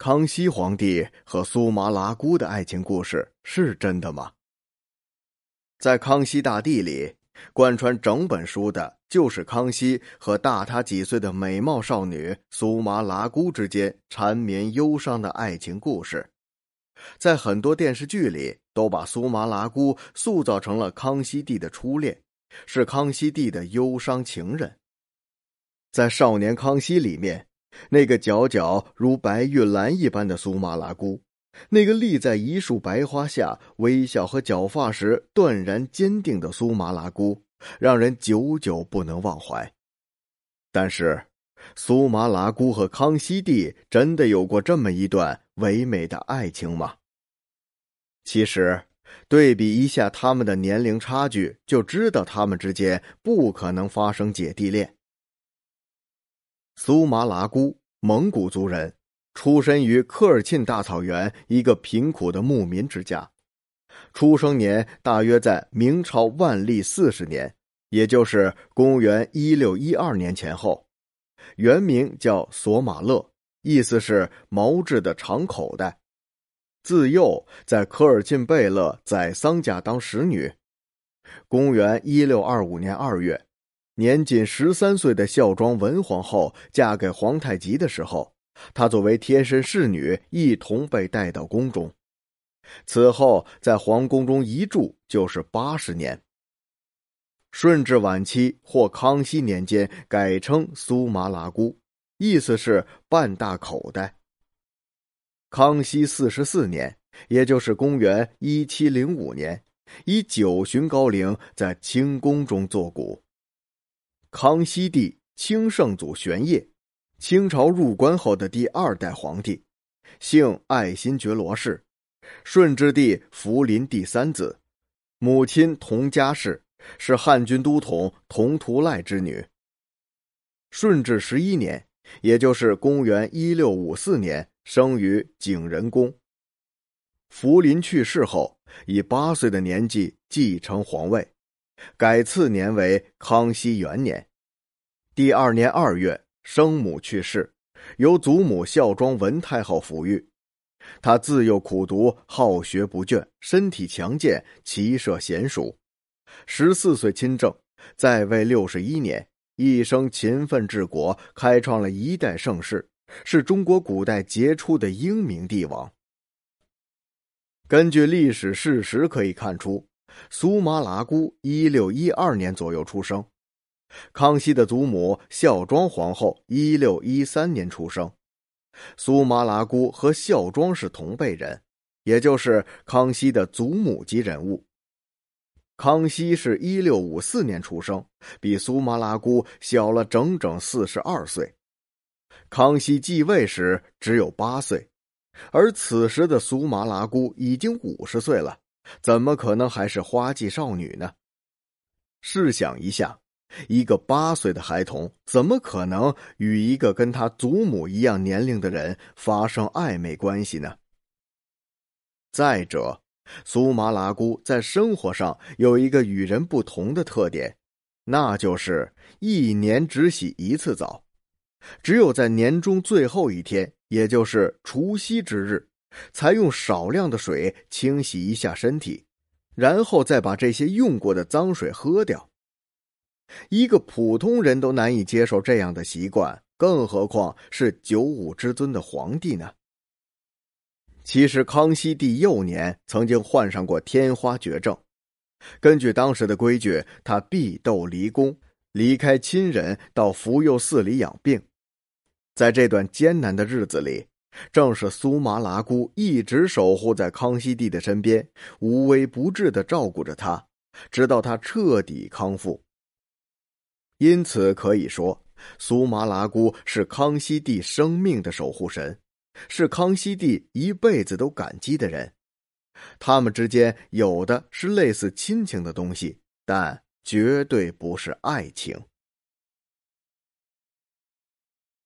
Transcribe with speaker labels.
Speaker 1: 康熙皇帝和苏麻喇姑的爱情故事是真的吗？在《康熙大帝》里，贯穿整本书的就是康熙和大他几岁的美貌少女苏麻喇姑之间缠绵忧伤的爱情故事。在很多电视剧里，都把苏麻喇姑塑造成了康熙帝的初恋，是康熙帝的忧伤情人。在《少年康熙》里面。那个皎皎如白玉兰一般的苏麻拉姑，那个立在一束白花下微笑和绞发时断然坚定的苏麻拉姑，让人久久不能忘怀。但是，苏麻拉姑和康熙帝真的有过这么一段唯美的爱情吗？其实，对比一下他们的年龄差距，就知道他们之间不可能发生姐弟恋。苏麻喇姑，蒙古族人，出身于科尔沁大草原一个贫苦的牧民之家，出生年大约在明朝万历四十年，也就是公元一六一二年前后。原名叫索马勒，意思是毛质的长口袋。自幼在科尔沁贝勒宰桑家当使女。公元一六二五年二月。年仅十三岁的孝庄文皇后嫁给皇太极的时候，她作为贴身侍女一同被带到宫中。此后在皇宫中一住就是八十年。顺治晚期或康熙年间改称苏麻喇姑，意思是半大口袋。康熙四十四年，也就是公元一七零五年，以九旬高龄在清宫中作古。康熙帝清圣祖玄烨，清朝入关后的第二代皇帝，姓爱新觉罗氏，顺治帝福临第三子，母亲佟佳氏是汉军都统佟图赖之女。顺治十一年，也就是公元一六五四年，生于景仁宫。福临去世后，以八岁的年纪继承皇位。改次年为康熙元年，第二年二月，生母去世，由祖母孝庄文太后抚育。他自幼苦读，好学不倦，身体强健，骑射娴熟。十四岁亲政，在位六十一年，一生勤奋治国，开创了一代盛世，是中国古代杰出的英明帝王。根据历史事实可以看出。苏麻喇姑一六一二年左右出生，康熙的祖母孝庄皇后一六一三年出生。苏麻喇姑和孝庄是同辈人，也就是康熙的祖母级人物。康熙是一六五四年出生，比苏麻喇姑小了整整四十二岁。康熙继位时只有八岁，而此时的苏麻喇姑已经五十岁了。怎么可能还是花季少女呢？试想一下，一个八岁的孩童怎么可能与一个跟他祖母一样年龄的人发生暧昧关系呢？再者，苏麻喇姑在生活上有一个与人不同的特点，那就是一年只洗一次澡，只有在年中最后一天，也就是除夕之日。才用少量的水清洗一下身体，然后再把这些用过的脏水喝掉。一个普通人都难以接受这样的习惯，更何况是九五之尊的皇帝呢？其实，康熙帝幼年曾经患上过天花绝症，根据当时的规矩，他必斗离宫，离开亲人到福佑寺里养病。在这段艰难的日子里。正是苏麻喇姑一直守护在康熙帝的身边，无微不至的照顾着他，直到他彻底康复。因此可以说，苏麻喇姑是康熙帝生命的守护神，是康熙帝一辈子都感激的人。他们之间有的是类似亲情的东西，但绝对不是爱情。